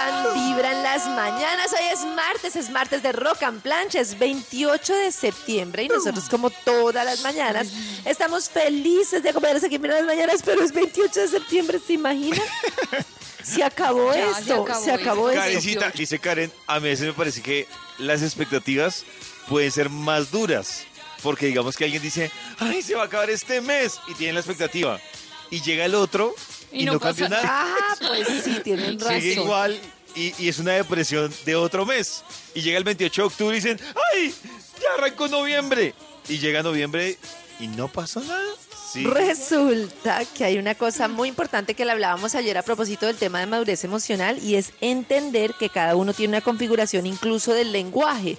escuchan Vibran las mañanas. Hoy es martes, es martes de Rock and Plancha, es 28 de septiembre y nosotros como todas las mañanas estamos felices de acompañarnos aquí en las mañanas, pero es 28 de septiembre, ¿se imaginan? Se acabó Ya, se esto, acabó se acabó esto. Karencita, dice Karen, a mí a veces me parece que las expectativas pueden ser más duras. Porque digamos que alguien dice, ay, se va a acabar este mes y tiene la expectativa. Y llega el otro y, Y no, no cambió pasa nada. Ah, pues sí, tienen razón. Sigue igual y, y es una depresión de otro mes. Y llega el 28 de octubre y dicen, ay, ya arrancó noviembre. Y llega noviembre y no pasó nada. Sí. Resulta que hay una cosa muy importante que le hablábamos ayer a propósito del tema de madurez emocional y es entender que cada uno tiene una configuración incluso del lenguaje.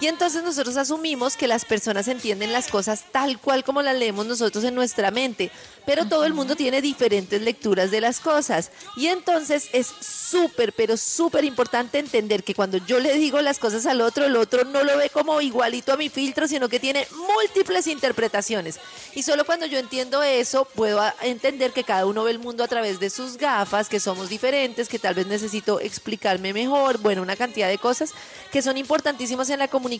Y entonces nosotros asumimos que las personas entienden las cosas tal cual como las leemos nosotros en nuestra mente, pero todo el mundo tiene diferentes lecturas de las cosas. Y entonces es súper, pero súper importante entender que cuando yo le digo las cosas al otro, el otro no lo ve como igualito a mi filtro, sino que tiene múltiples interpretaciones. Y solo cuando yo entiendo eso, puedo entender que cada uno ve el mundo a través de sus gafas, que somos diferentes, que tal vez necesito explicarme mejor, bueno, una cantidad de cosas que son importantísimas en la comunicación.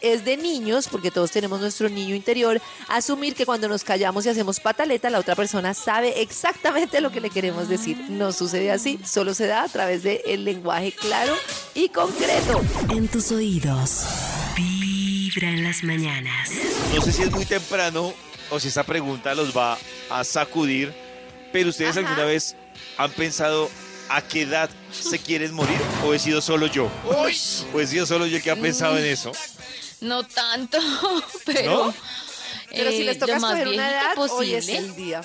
Es de niños, porque todos tenemos nuestro niño interior, asumir que cuando nos callamos y hacemos pataleta, la otra persona sabe exactamente lo que le queremos decir. No sucede así, solo se da a través del lenguaje claro y concreto. En tus oídos, Vibra en las mañanas. No sé si es muy temprano o si esta pregunta los va a sacudir, pero ustedes Ajá. alguna vez han pensado a qué edad se quieren morir o he sido solo yo? ¿O he sido solo yo que ha pensado en eso? No tanto, pero. ¿No? Pero si eh, les toca escoger una edad, hoy es posible. el día.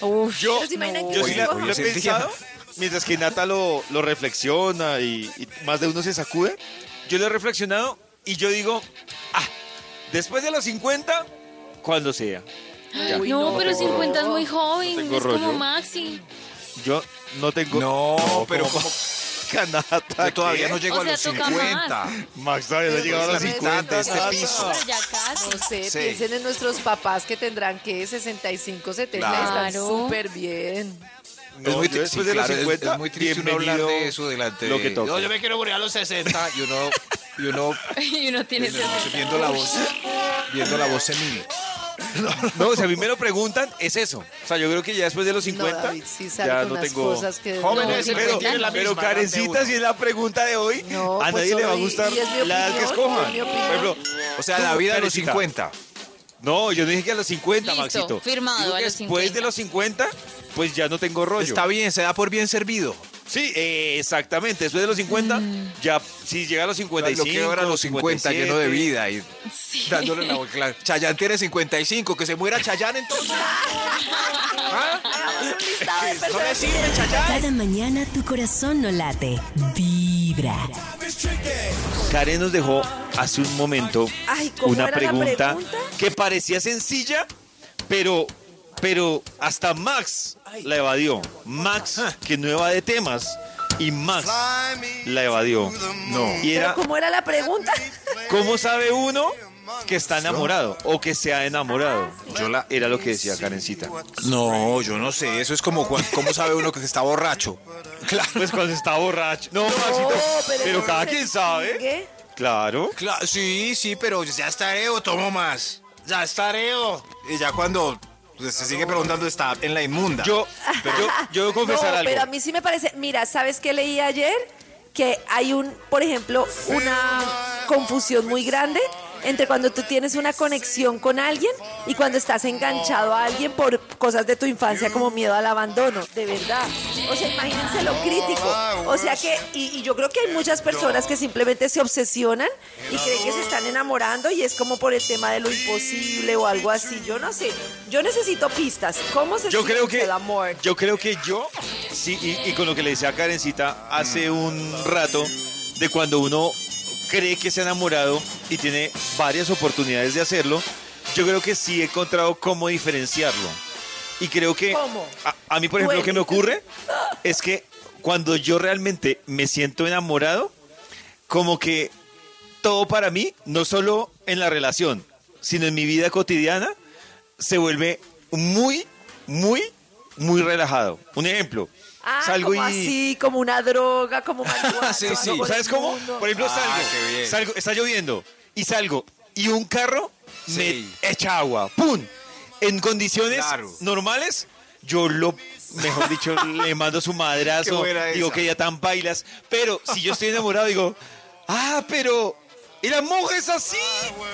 Uf, Yo, Pero se imaginan que yo sí lo he pensado, mientras que Nata lo, lo reflexiona y, y más de uno se sacude, yo lo he reflexionado y yo digo, ah, después de los 50, cuando sea. Uy, no, no, pero pero- 50 es muy joven, es como rollo. Maxi. Yo no tengo... No, pero como- Canata, yo todavía ¿qué? no llego O a sea, los toca 50. Max todavía no ha llegado a los pues, 50. de este piso. Pero ya casi. No sé, Sí. piensen en nuestros papás que tendrán que 65, 70, están Claro. súper bien. No, es muy triste, después de los claro, es- 50, es muy triste uno hablar de eso delante lo de... que toca. No, yo me quiero morir a los 60 y uno, y uno y uno tiene viendo, 60. viendo la voz, viendo la voz senil. No, si a mí me lo preguntan, es eso. O sea, yo creo que ya después de los 50 no, David, sí sale ya no tengo... cosas que... Jóvenes, no, Pero, pero Karencita, uno. si es la pregunta de hoy, No, a pues nadie le va a gustar la edad que escojan. Por ejemplo, O sea, la vida de los Karencita. 50. No, yo no dije que a los 50, Listo, Maxito. firmado, Digo a que los después 50. de los 50, pues ya no tengo rollo. Está bien, se da por bien servido. Sí, eh, exactamente. Después de los 50, Mm. ya si llega a los 55, lo que ahora a los 50 lleno de 57, vida y dándole la boca. Chayanne tiene 55, que se muera Chayanne entonces. ¿Ah? Hagamos un listado de No le sirve Chayanne. Cada mañana tu corazón no late. Vibra. Karen nos dejó hace un momento Ay, ¿cómo una pregunta, pregunta? que parecía sencilla, pero, pero hasta Max la evadió. Max, que no evade temas, y Max la evadió. No. Y ¿Pero cómo era la pregunta? ¿cómo sabe uno que está enamorado o que se ha enamorado? Yo la- Era lo que decía Karencita. No, yo no sé. Eso es como cuan- cómo sabe uno que está borracho. Claro. Pues cuando está borracho. No, Maxito, pero, cada quien sabe. ¿Qué? Claro. Claro, sí, sí, pero ya estaré tomo más. Ya estaré Y ya cuando pues, se sigue preguntando está en la inmunda. Yo, yo, yo debo confesar no, algo. pero a mí sí me parece. Mira, ¿sabes qué leí ayer? Que hay un, por ejemplo, una confusión muy grande entre cuando tú tienes una conexión con alguien y cuando estás enganchado a alguien por cosas de tu infancia como miedo al abandono, de verdad. O sea, imagínense lo crítico. O sea que, y, y yo creo que hay muchas personas que simplemente se obsesionan y creen que se están enamorando y es como por el tema de lo imposible o algo así. Yo no sé. Yo necesito pistas. ¿Cómo se Yo siente creo que el amor? yo creo que yo sí y, y con lo que le decía a Karencita hace un rato de cuando uno cree que se ha enamorado y tiene varias oportunidades de hacerlo, yo creo que sí he encontrado cómo diferenciarlo. Y creo que a, a mí por ejemplo lo que me ocurre es que cuando yo realmente me siento enamorado, como que todo para mí, no solo en la relación, sino en mi vida cotidiana, se vuelve muy, muy, muy relajado. Un ejemplo, Ah, salgo como y... así, como una droga, como marihuana, Sí, como sí. ¿Sabes cómo? mundo. Por ejemplo, Ah, salgo, está lloviendo y salgo y un carro Sí. me echa agua, ¡pum! En condiciones Claro. normales, yo lo, mejor dicho, le mando su madrazo, digo esa. que ya tan bailas, pero si yo estoy enamorado, digo, ah, pero el amor es así.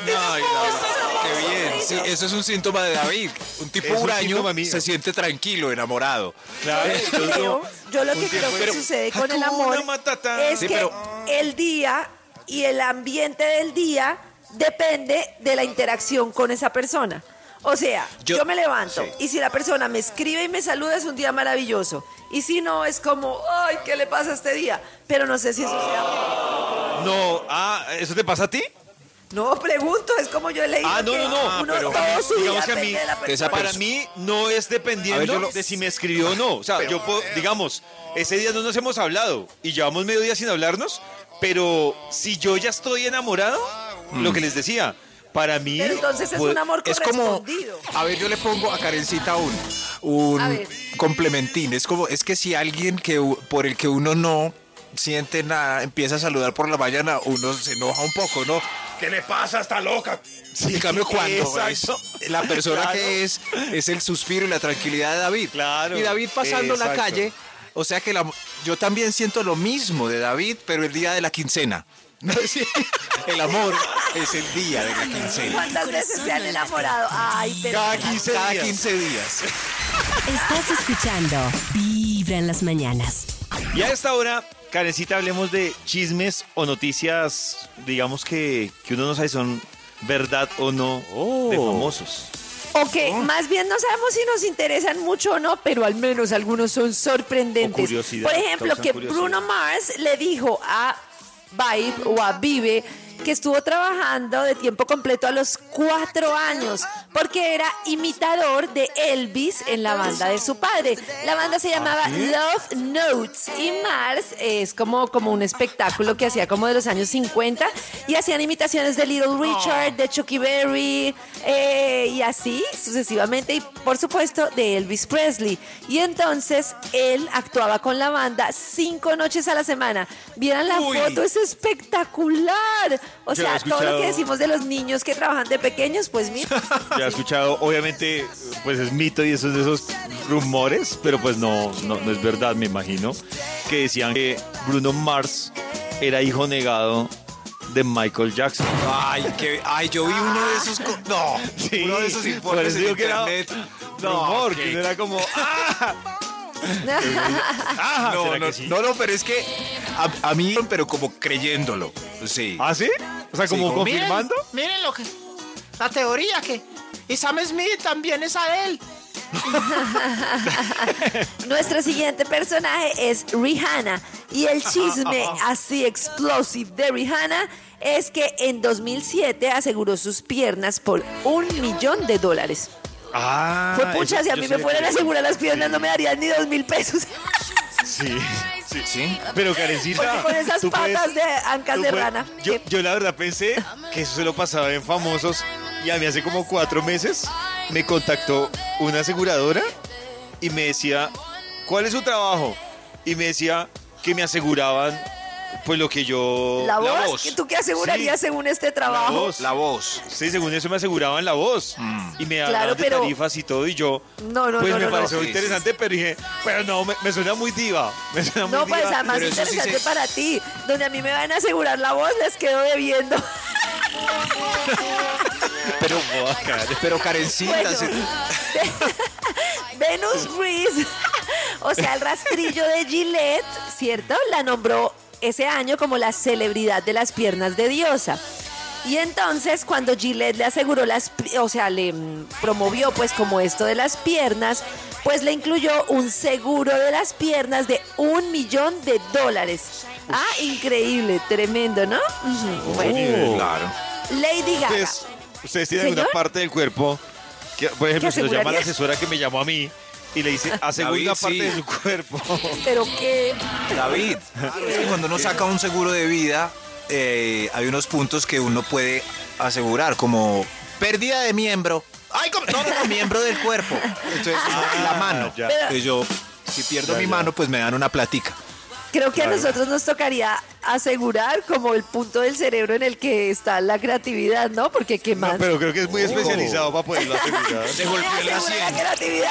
el Ay, amor es así". qué bien. Sí, eso es un síntoma de David. Un tipo Es un huraño síntoma mío. se siente tranquilo, enamorado. Claro, Yo yo digo, creo- yo lo que creo que pero- sucede con el Hakuna amor Matata. es Sí, que pero- el día y el ambiente del día depende de la interacción con esa persona. O sea, yo, Yo- me levanto sí. y si la persona me escribe y me saluda es un día maravilloso. Y si no, es como, ay, ¿qué le pasa este día? Pero no sé si eso sea... No, ah, ¿eso te pasa a ti? No, pregunto, es como yo he leído Ah, no, que no, no, uno pero todo su digamos que a mí, para mí no es dependiendo ver, lo- de si me escribió o no. O sea, yo puedo, digamos, ese día no nos hemos hablado y llevamos medio día sin hablarnos, pero si yo ya estoy enamorado, lo que les decía, para mí... Pero entonces es un amor Es como, a ver, yo le pongo a Karencita un, un complementín. Es como, es que si alguien que por el que uno no siente nada empieza a saludar por la mañana, uno se enoja un poco, ¿no? ¿Qué le pasa? Está loca. Sí, en cambio, cuando es la persona Claro. que es, es el suspiro y la tranquilidad de David. Claro, Y David pasando la calle, o sea que la- yo también siento lo mismo de David, pero el día de la quincena. El amor es el día de la quincena. ¿Cuántas veces se han enamorado? Ay, pero... Cada 15 Cada días. 15 días. Estás escuchando Vibra en las mañanas. Y a esta hora, Karencita, hablemos de chismes o noticias, digamos que, que uno no sabe si son verdad o no de Oh. famosos. O que más bien no sabemos si nos interesan mucho o no, pero al menos algunos son sorprendentes. Por ejemplo, que curiosidad. Bruno Mars le dijo a Vibe o a Vive que estuvo trabajando de tiempo completo a los cuatro años porque era imitador de Elvis en la banda de su padre. La banda se llamaba Love Notes y Mars es como, como un espectáculo que hacía como de los años 50 y hacían imitaciones de Little Richard, de Chucky Berry eh, y así sucesivamente y por supuesto de Elvis Presley. Y entonces él actuaba con la banda cinco noches a la semana. Vieran la Uy. foto, es espectacular. O Yo sea, todo lo que decimos de los niños que trabajan de pequeños, pues mira. Ya he escuchado, obviamente, pues es mito y esos de esos rumores, pero pues no, no, no es verdad, me imagino, que decían que Bruno Mars era hijo negado de Michael Jackson. Ay, que, ay, yo vi uno de esos. No, Sí, uno de esos informes en que era internet. rumor, que no era como, ¡ah! No, ¿será no, sí? no, no, pero es que a, a mí, pero como creyéndolo. Sí. ¿Ah, sí? O sea, como Sí, confirmando. Miren, miren lo que. La teoría que. Y Sam Smith también es a él. Nuestro siguiente personaje es Rihanna. Y el chisme así explosive de Rihanna es que en 2007 aseguró sus piernas por un millón de dólares. Ah, Fue pucha, eso- si a mí me fueran a asegurar las piernas no me darían ni dos mil pesos. Sí, sí. Sí. Pero. Porque con esas puedes- patas de ancas de puedes- rana. Yo, yo la verdad pensé que eso se lo pasaba en famosos y a mí hace como cuatro meses me contactó una aseguradora y me decía, ¿cuál es su trabajo? Y me decía que me aseguraban pues lo que yo... la, voz, ¿tú qué asegurarías Sí. según este La trabajo? voz. La voz. Sí, según eso me aseguraban la voz. Y me hablaban Claro, de pero- tarifas y todo. Y yo, No, no, pues no, me no, no. pareció Sí, interesante, pero dije, pero no, me, me suena muy diva. Me suena muy No, pues diva. además Pero eso sí interesante se- para ti. Donde a mí me van a asegurar la voz, les quedo debiendo. Pero, pero Karencita, Bueno, se- Venus Reese, o sea, el rastrillo de Gillette, ¿cierto? La nombró ese año como la celebridad de las piernas de diosa. Y entonces cuando Gillette le aseguró las, o sea, le mm, promovió pues como esto de las piernas, pues le incluyó un seguro de las piernas de un millón de dólares. Ah, increíble, tremendo, ¿no? Bueno, claro. Lady Gaga. Ustedes, ustedes tienen alguna ¿Señor? parte del cuerpo que, por ejemplo, ¿Qué si lo llama la asesora que me llamó a mí y le dice, asegura David, parte sí. de su cuerpo. Pero que David, es que cuando uno saca un seguro de vida, eh, hay unos puntos que uno puede asegurar, como pérdida de miembro. Ay, como- no, no, no, miembro del cuerpo. Entonces, la mano. ya. Entonces yo, si pierdo Ya, mi ya. mano, pues me dan una platica. Creo que Claro. a nosotros nos tocaría asegurar como el punto del cerebro en el que está la creatividad, ¿no? Porque qué No, más. pero creo que es muy especializado para poderlo asegurar. Se golpeó la la creatividad.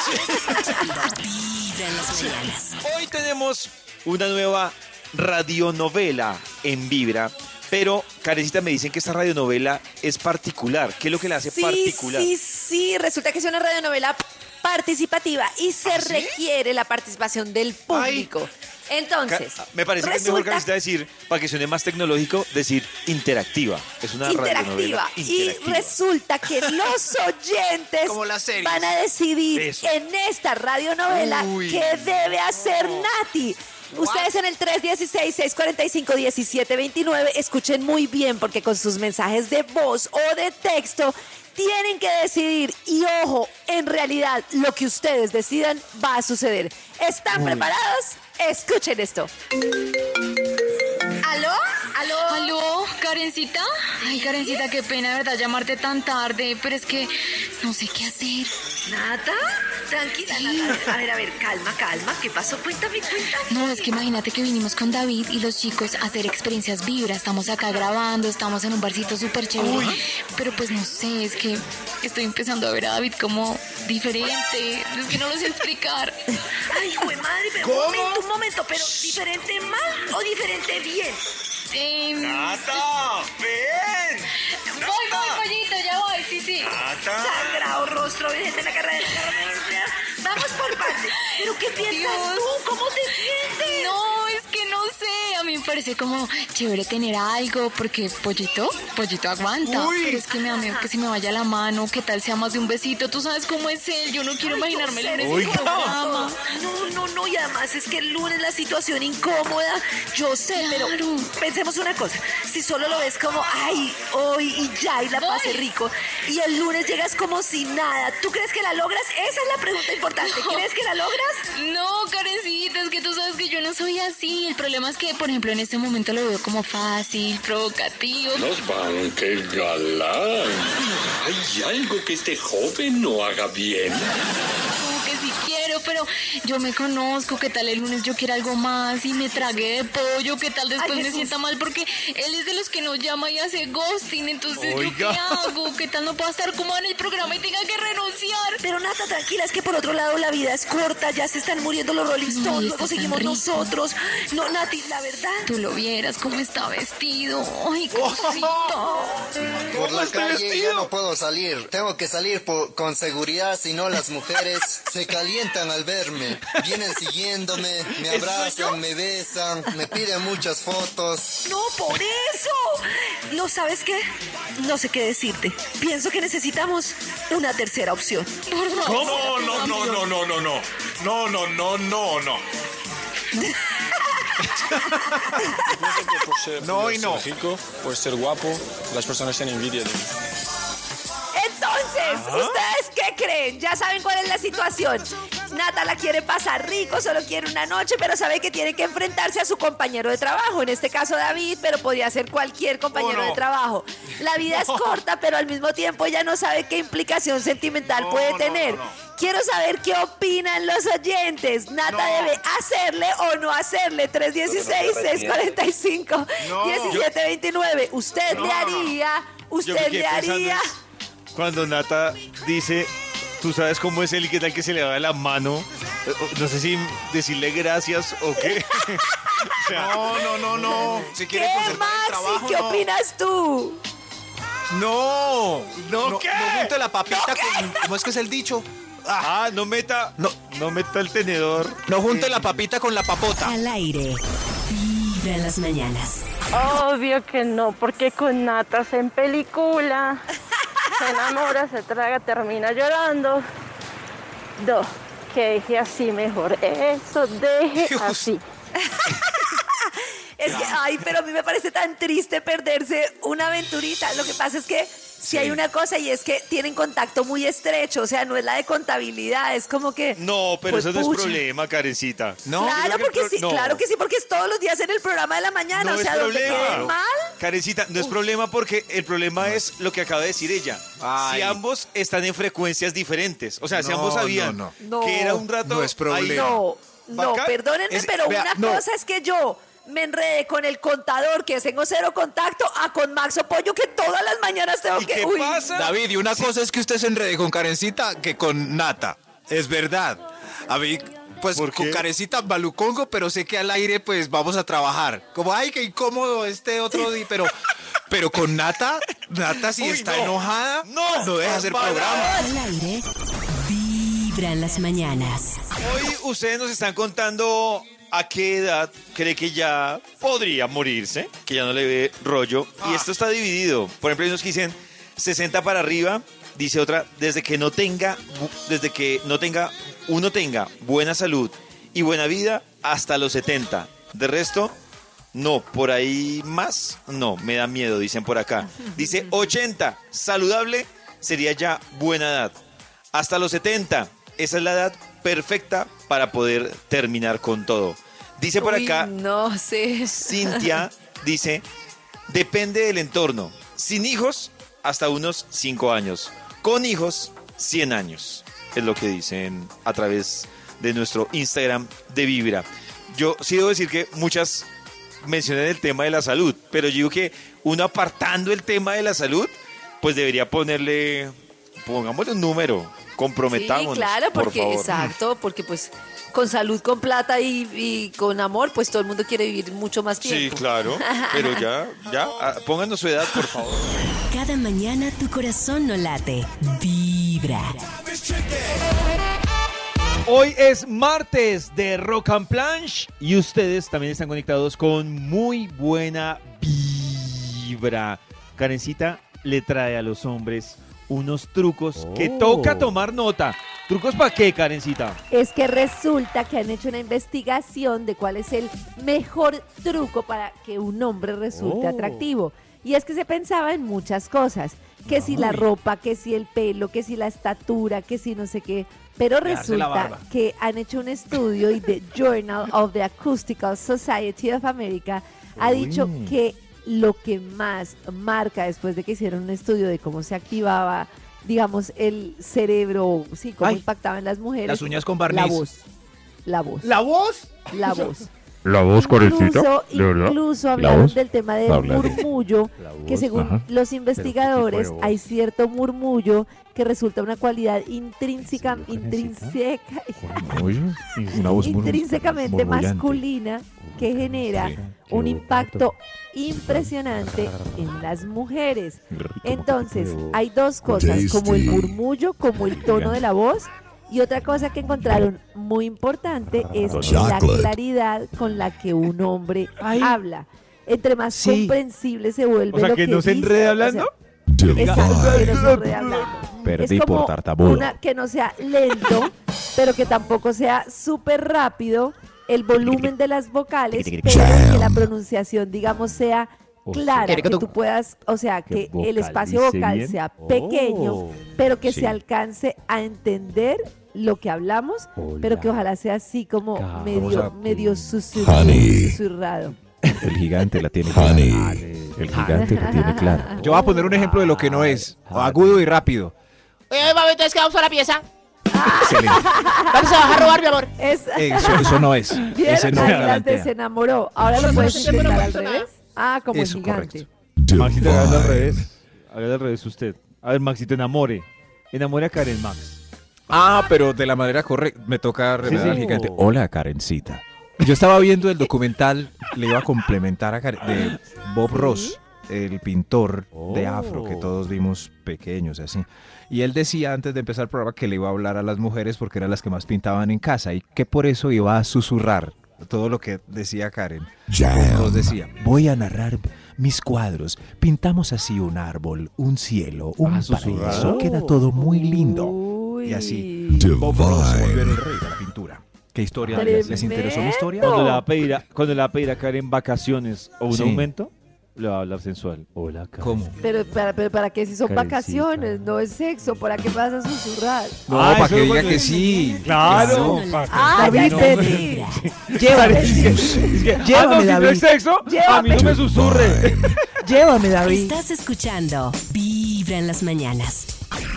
Hoy tenemos una nueva radionovela en Vibra, pero Karencita me dicen que esta radionovela es particular. ¿Qué es lo que la hace Sí, particular? sí, sí. Resulta que es una radionovela participativa y se ¿Ah, requiere la participación del público. Ca- Entonces, me parece que es mejor resulta Karencita decir, para que suene más tecnológico, decir interactiva. Es una interactiva. radionovela Y interactiva. resulta que los oyentes Como van a decidir Eso. en esta radionovela Uy, qué debe hacer Nati. Ustedes en el 316-645-1729 escuchen muy bien porque con sus mensajes de voz o de texto tienen que decidir y ojo, en realidad lo que ustedes decidan va a suceder. ¿Están preparados? Escuchen esto. ¿Aló? ¿Aló? ¿Aló, Karencita? Ay, Karencita, qué pena, verdad, llamarte tan tarde, pero es que no sé qué hacer. ¿Nata? Tranquila, Nata. A ver, a ver, calma, calma. ¿Qué pasó? Cuéntame, cuéntame. No, es que imagínate que vinimos con David y los chicos a hacer experiencias vibra. Estamos acá grabando, estamos en un barcito súper chévere. Pero pues no sé, es que estoy empezando a ver a David como diferente. Es que no lo sé explicar. Ay, de madre, pero un momento, un momento, pero ¿diferente mal o diferente bien? Eh, ¡Nata! ¡Ven! voy, voy, pollito, ya voy, sí, sí. Sagrado rostro, virgen de la carrera. Vamos por partes. ¿Pero qué piensas Dios. tú? ¿Cómo te sientes? No, es que no sé. A mí me parece como chévere tener algo, porque pollito, pollito aguanta. Pero es que me da miedo que se me vaya la mano, que tal sea más de un besito. Tú sabes cómo es él. Yo no quiero Ay, imaginármelo en ese programa. No, no, no, y además es que el lunes la situación incómoda, yo sé, pero pensemos una cosa, si solo lo ves como, ay, hoy y ya, y la pasé rico, y el lunes llegas como si nada, ¿tú crees que la logras? Esa es la pregunta importante. ¿crees que la logras? No, Karencita, es que tú sabes que yo no soy así. El problema es que, por ejemplo, en este momento lo veo como fácil, provocativo. Nos van, qué galán. Hay algo que este joven no haga bien. Pero yo me conozco. ¿Qué tal el lunes yo quiero algo más y me tragué de pollo? ¿Qué tal después Ay, me Jesús. sienta mal? Porque él es de los que no llama y hace ghosting. Entonces, ¿yo qué hago? ¿Qué tal no puedo estar como en el programa y tenga que renunciar? Pero Nata, tranquila, es que por otro lado la vida es corta, ya se están muriendo los Rolling Stones, luego seguimos nosotros. No, Nati, la verdad. Tú lo vieras cómo está vestido. Ay, cosito. Por la calle ya no puedo salir. Tengo que salir por- con seguridad, si no las mujeres se calientan al verme. Vienen siguiéndome, me abrazan, me besan, me piden muchas fotos. No, por eso. No sabes qué? No sé qué decirte. Pienso que necesitamos una tercera opción. Por favor. No, no, no, no, no, no, no. No, no, no, no, no. No y no. por ser guapo, las personas tienen envidia de mí. Entonces, ¿ustedes qué creen? Ya saben cuál es la situación. Nata la quiere pasar rico, solo quiere una noche, pero sabe que tiene que enfrentarse a su compañero de trabajo. En este caso David, pero podría ser cualquier compañero Oh, no. de trabajo. La vida es corta, pero al mismo tiempo ella no sabe qué implicación sentimental No, puede tener. no, no. Quiero saber qué opinan los oyentes. Nata No. debe hacerle o no hacerle 316-645-1729. ¿Usted No, le haría? ¿Usted le haría? Cuando Nata dice, tú sabes cómo es él y qué tal que se le va de la mano. Eh, No sé si decirle gracias o qué. O sea, No, no, no, no. Si quiere ¿Qué, Maxi? trabajo, ¿Qué no. opinas tú? No, ¿No qué? No junte la papita con. ¿Cómo es que es el dicho? Ah, no meta, No. no meta el tenedor. No junte la papita con la papota. Al aire. Vibra en las mañanas. Obvio que no, porque con natas en película se enamora, se traga, termina llorando. No, que deje así mejor. Eso, deje así. Es que, ay, pero a mí me parece tan triste perderse una aventurita. Lo que pasa es que si hay una cosa y es que tienen contacto muy estrecho, o sea, no es la de contabilidad, es como que... No, pero Pues, eso no es problema, Karencita. No, claro, porque pro- sí, no. claro que sí, porque es todos los días en el programa de la mañana, No o es sea, donde problema. quede mal. Karencita, no es problema porque el problema es lo que acaba de decir ella. Ay. Si ambos están en frecuencias diferentes, o sea, si No, ambos sabían no, no. que era un rato No es problema. ahí- No, Bacán. perdónenme, Es- pero vea, una no. cosa es que yo me enredé con el contador, que tengo cero contacto, a con Maxo Pollo, que todas las mañanas tengo ¿Y que... qué uy, pasa? David, y una cosa es que usted se enrede con Karencita que con Nata. Es verdad. A mí, pues ¿Por con qué? Karencita malucongo, pero sé que al aire pues vamos a trabajar. Como, ay, qué incómodo este otro día, pero... Pero con Nata, Nata si Uy, está no. enojada, No, no deja hacer programa. Al aire. Vibra en las mañanas. Hoy ustedes nos están contando a qué edad cree que ya podría morirse, que ya no le ve rollo. Y esto está dividido. Por ejemplo, hay unos que dicen 60 para arriba, dice otra, desde que no tenga, desde que no tenga, uno tenga buena salud y buena vida hasta los 70. De resto, no, por ahí más, no, me da miedo, dicen por acá. Dice 80, saludable sería ya buena edad. Hasta los 70, esa es la edad perfecta para poder terminar con todo. Dice por uy, acá, no sé. Cintia dice, depende del entorno. Sin hijos, hasta unos 5 años. Con hijos, 100 años. Es lo que dicen a través de nuestro Instagram de Vibra. Yo sí debo decir que muchas mencionan el tema de la salud, pero yo digo que uno apartando el tema de la salud, pues debería ponerle, pongámosle un número, comprometámonos. Sí, claro, por porque, favor. exacto, porque pues con salud, con plata y, y con amor, pues todo el mundo quiere vivir mucho más Sí, tiempo. claro, pero ya, ya, ah, pónganos su edad, por favor. Cada mañana tu corazón no late. Vibra. Hoy es martes de Rock and Planche y ustedes también están conectados con muy buena vibra. Karencita le trae a los hombres unos trucos que Oh. toca tomar nota. ¿Trucos para qué, Karencita? Es que resulta que han hecho una investigación de cuál es el mejor truco para que un hombre resulte Oh. atractivo. Y es que se pensaba en muchas cosas, que si la ropa, que si el pelo, que si la estatura, que si no sé qué. Pero resulta que han hecho un estudio y The Journal of the Acoustical Society of America ha Uy. dicho que lo que más marca después de que hicieron un estudio de cómo se activaba, digamos, el cerebro, sí, cómo Ay. impactaba en las mujeres. Las uñas con La barniz. voz. La voz. ¿La voz? La voz. La voz, Incluso, incluso ¿La hablaron del tema del murmullo, La que según ajá. los investigadores hay cierto murmullo que resulta una cualidad intrínseca, intrínseca, intrínsecamente masculina que genera un impacto impresionante en las mujeres. Entonces, hay dos cosas, como el murmullo, como el tono de la voz, y otra cosa que encontraron muy importante es la claridad con la que un hombre habla. Entre más Sí. comprensible se vuelve O sea, lo que no se sea, hablando. Exacto, hablando. Perdí es como por tartamudo. Una que no sea lento, pero que tampoco sea súper rápido. El volumen de las vocales, pero que la pronunciación, digamos, sea clara, que tú puedas, o sea, que Que el espacio vocal bien. sea pequeño, Oh. pero que Sí. se alcance a entender lo que hablamos, pero que ojalá sea así como medio, medio susurrado. Honey. susurrado. El gigante la tiene clara. El gigante la tiene clara. Yo voy a poner un ejemplo de lo que no es. Agudo y rápido. Oye, mami, entonces que vamos a la pieza. Excelente. Vamos a bajar a robar, mi amor. Es, Eso, eso no es. Ese no galantea. se enamoró. Ahora lo puedes intentar al revés. Ah, como Eso, el gigante. Maxito, hágalo al revés. Hágalo al revés usted. A ver, Maxito, enamore. Enamore a Karen Max. Ah, pero de la manera correcta. Me toca remedar Sí, al gigante. Hola, Karencita. Yo estaba viendo el documental, le iba a complementar a Karen- de Bob Ross. el pintor de afro que Oh. todos vimos pequeños, así. Y él decía antes de empezar el programa que le iba a hablar a las mujeres porque eran las que más pintaban en casa y que por eso iba a susurrar todo lo que decía Karen. Nos decía, voy a narrar mis cuadros. Pintamos así un árbol, un cielo, un Ah, susurrar. paraíso. Queda todo muy lindo. Y así Bob Ross volvió el rey de la pintura. ¿Qué historia? ¿Les, les interesó mi historia? Cuando le va a pedir a, cuando le va a pedir a Karen vacaciones o un Sí. aumento, le va a hablar sensual. Hola, Karen. ¿Cómo? Pero para, pero para qué si son Karencita. vacaciones, no es sexo, ¿para qué vas a susurrar? No, Ah, para que diga que sí. Claro. Ah, no, es que- que, ah, Llévame, no, si no David. es sexo, a mí no me susurre. Llévame, David. Estás escuchando Vibra en las mañanas.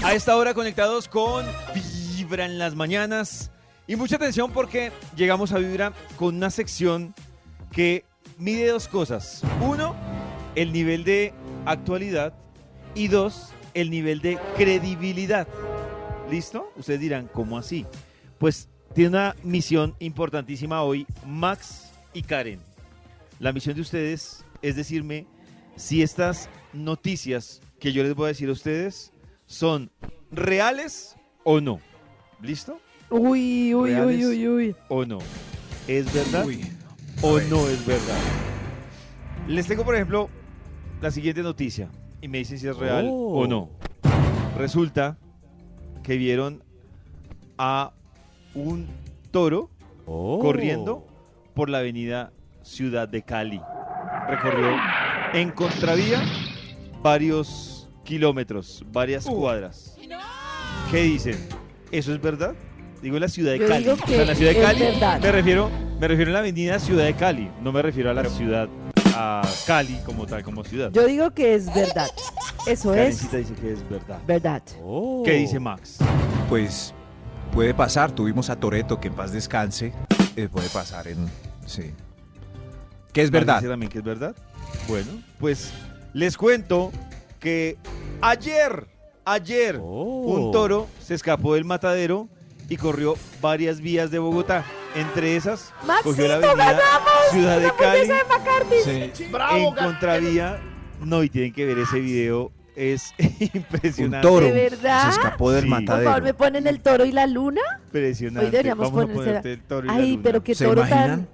A esta hora conectados con Vibra en las mañanas. Y mucha atención porque llegamos a Vibra con una sección que mide dos cosas. Uno, el nivel de actualidad. Y dos, el nivel de credibilidad. ¿Listo? Ustedes dirán, ¿cómo así? Pues tiene una misión importantísima hoy Max y Karen. La misión de ustedes es decirme si estas noticias que yo les voy a decir a ustedes son reales o no. ¿Listo? Uy, uy, uy, ¿Reales uy, uy. o no? ¿Es verdad o no es verdad? Les tengo, por ejemplo, la siguiente noticia y me dicen si es real Oh. o no. Resulta que vieron a un toro Oh. corriendo por la avenida Ciudad de Cali. Recorrió en contravía varios kilómetros, varias cuadras. ¿Qué dicen? ¿Eso es verdad? Digo en la ciudad de Yo Cali. digo O sea, en la ciudad de es Cali verdad. me refiero, me refiero a la avenida Ciudad de Cali, no me refiero a la ciudad a Cali como tal, como ciudad. Yo digo que es verdad. Eso es Karencita dice que es verdad. verdad. ¿Qué dice Max? Pues puede pasar. Tuvimos a Toreto, que en paz descanse. Eh, puede pasar en. Sí. Que es verdad. dice también que es verdad. Bueno, pues les cuento que ayer, ayer, un toro se escapó del matadero y corrió varias vías de Bogotá. Entre esas, cogió la ¡Maxito, avenida ganamos! Ciudad de ¡La Cali. de McCarthy! Sí. en contravía. No, y tienen que ver ese video. Es Un impresionante. toro ¿De verdad? se escapó del Sí. Por favor, ¿me matadero. ponen el toro y la luna? Impresionante. Hoy deberíamos Vamos a ponerse- ponerte el toro y la Ay, luna. pero qué ¿Se toro imaginan?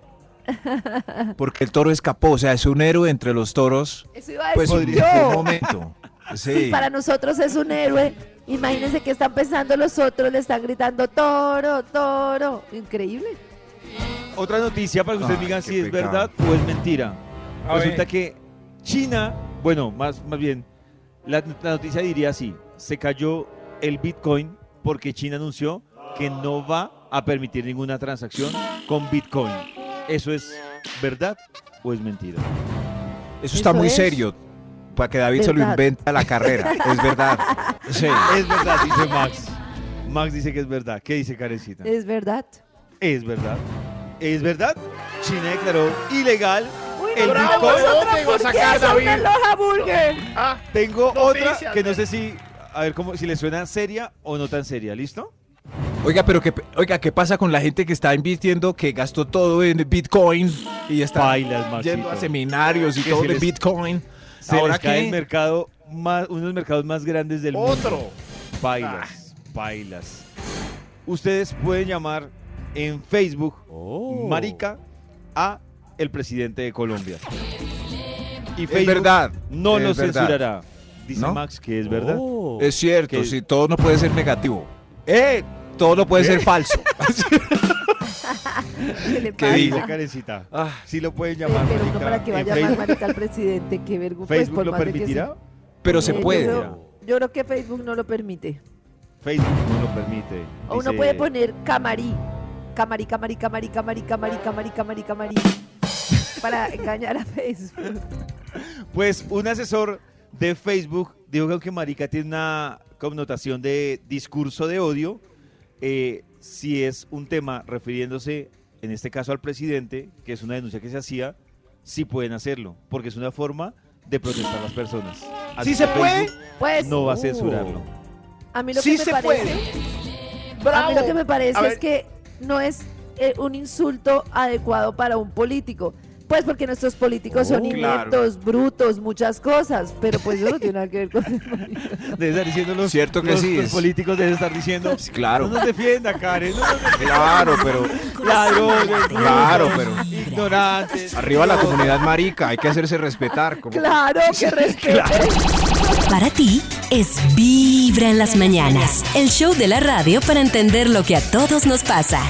tan... Porque el toro escapó. O sea, es un héroe entre los toros. Eso iba a Pues decir un, yo. un momento. Sí, Sí. para nosotros es un héroe. Imagínense que están pensando los otros, le están gritando toro, toro. Increíble. Otra noticia para que ustedes Ay, digan qué si es verdad o es mentira. A Resulta ver. que China, bueno, más, más bien, la, la noticia diría así, se cayó el Bitcoin porque China anunció que no va a permitir ninguna transacción con Bitcoin. ¿Eso es verdad o es mentira? Eso está Eso muy es serio. Para que David se lo inventa a la carrera. Es verdad. Sí. Es verdad, dice Max. Max dice que es verdad. ¿Qué dice Karencita? Es verdad. Es verdad. ¿Es verdad? China declaró ilegal Uy, el bravo, Bitcoin. ¿de dónde iba a sacar, hamburguesa, David? una loja. Ah, Tengo Noticias, otra que no ven. sé si, a ver cómo, si le suena seria o no tan seria, ¿listo? Oiga, pero qué, oiga, ¿qué pasa con la gente que está invirtiendo, que gastó todo en Bitcoin y está Bailas, Maxito. yendo a seminarios y Que todo se de les- Bitcoin? Se Ahora les cae qué? el mercado más, uno de los mercados más grandes del mundo. otro. Bailas, bailas. Ustedes pueden llamar en Facebook Marica a el presidente de Colombia. Y Es Facebook verdad. no es lo verdad. censurará. Dice ¿No? Max que es verdad. Es cierto, Que- sí, todo no puede ser negativo. ¡Eh! Todo no puede ser falso. ¿Qué le. Dice Karencita. Ah, Sí lo pueden llamar pero uno marica para que vaya a llamar Facebook. marica al presidente, qué vergüenza. pues, ¿Facebook por lo más de que permitirá? pero se Eh, yo puede. creo- Yo creo que Facebook no lo permite. Facebook no lo permite. O uno puede poner camarí. Camarí, camarí, camarí, camarí, camarí, camarí, camarí, camarí. Para engañar a Facebook. Pues un asesor de Facebook dijo que aunque Marica tiene una connotación de discurso de odio, eh, si es un tema refiriéndose, en este caso al presidente, que es una denuncia que se hacía, sí pueden hacerlo, porque es una forma de protestar a las personas. Así ¿Sí se puede? Pues No va a censurarlo. a mí lo Sí que me se parece, puede. a mí lo que me parece es que no es eh, un insulto adecuado para un político. Pues porque nuestros políticos son Oh, claro. ineptos, brutos, muchas cosas, pero pues eso no tiene nada que ver con el Debe estar diciendo los, Cierto que los- sí, los es- políticos deben estar diciendo. claro. No nos defienda, Karen. No nos defienda. Claro, pero. Ladrones, Claro, pero. Ignorantes. Arriba la comunidad marica, hay que hacerse respetar. como- Claro, que respete. Para ti es Vibra en las mañanas, el show de la radio para entender lo que a todos nos pasa.